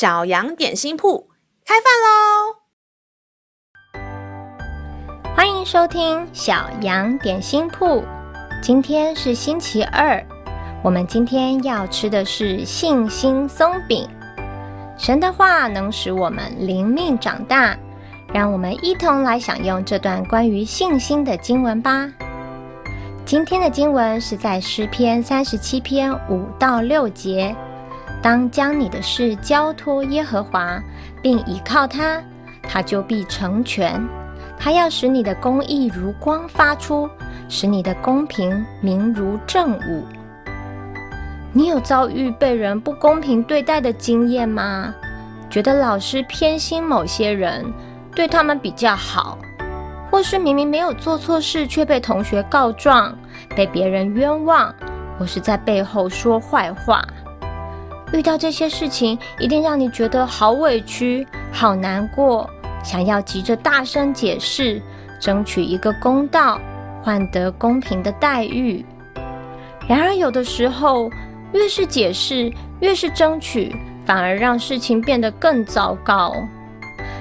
小羊点心铺开饭喽！欢迎收听小羊点心铺。今天是星期二，我们今天要吃的是信心松饼。神的话能使我们灵命长大，让我们一同来享用这段关于信心的经文吧。今天的经文是在诗篇三十七篇五到六节。当将你的事交托耶和华，并倚靠他，他就必成全。他要使你的公义如光发出，使你的公平明如正午。你有遭遇被人不公平对待的经验吗？觉得老师偏心某些人，对他们比较好，或是明明没有做错事却被同学告状，被别人冤枉，或是在背后说坏话？遇到这些事情，一定让你觉得好委屈、好难过，想要急着大声解释，争取一个公道，换得公平的待遇。然而，有的时候，越是解释，越是争取，反而让事情变得更糟糕。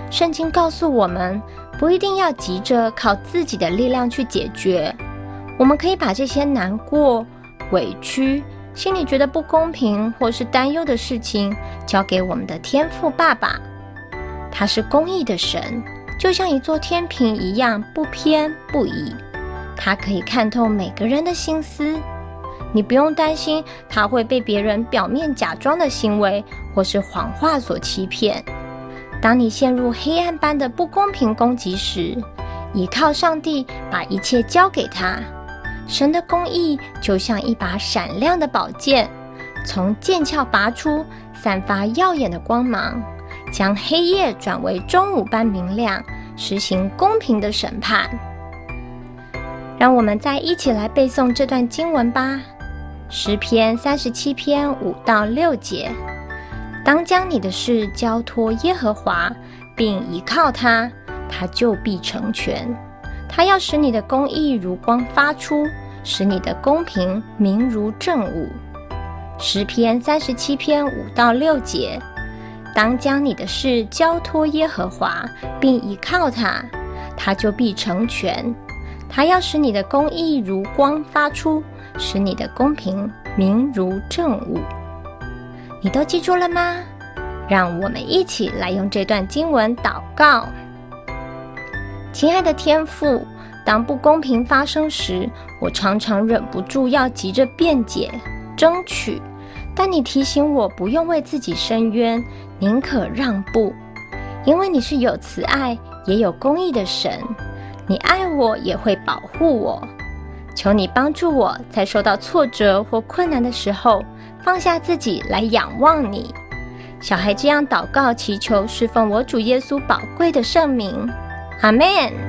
圣经告诉我们，不一定要急着靠自己的力量去解决，我们可以把这些难过、委屈。心里觉得不公平或是担忧的事情，交给我们的天父爸爸。他是公义的神，就像一座天平一样，不偏不倚。他可以看透每个人的心思，你不用担心他会被别人表面假装的行为或是谎话所欺骗。当你陷入黑暗般的不公平攻击时，倚靠上帝，把一切交给他。神的公义就像一把闪亮的宝剑，从剑鞘拔出，散发耀眼的光芒，将黑夜转为中午般明亮，实行公平的审判。让我们再一起来背诵这段经文吧，《诗篇》三十七篇五到六节：当将你的事交托耶和华，并倚靠他，他就必成全。他要使你的公义如光发出，使你的公平明如正午。十篇三十七篇五到六节：当将你的事交托耶和华，并倚靠他，他就必成全。他要使你的公义如光发出，使你的公平明如正午。你都记住了吗？让我们一起来用这段经文祷告。亲爱的天父，当不公平发生时，我常常忍不住要急着辩解、争取，但你提醒我不用为自己伸冤，宁可让步，因为你是有慈爱也有公义的神，你爱我也会保护我。求你帮助我在受到挫折或困难的时候，放下自己来仰望你。小孩这样祷告祈求，侍奉我主耶稣宝贵的圣名。阿门。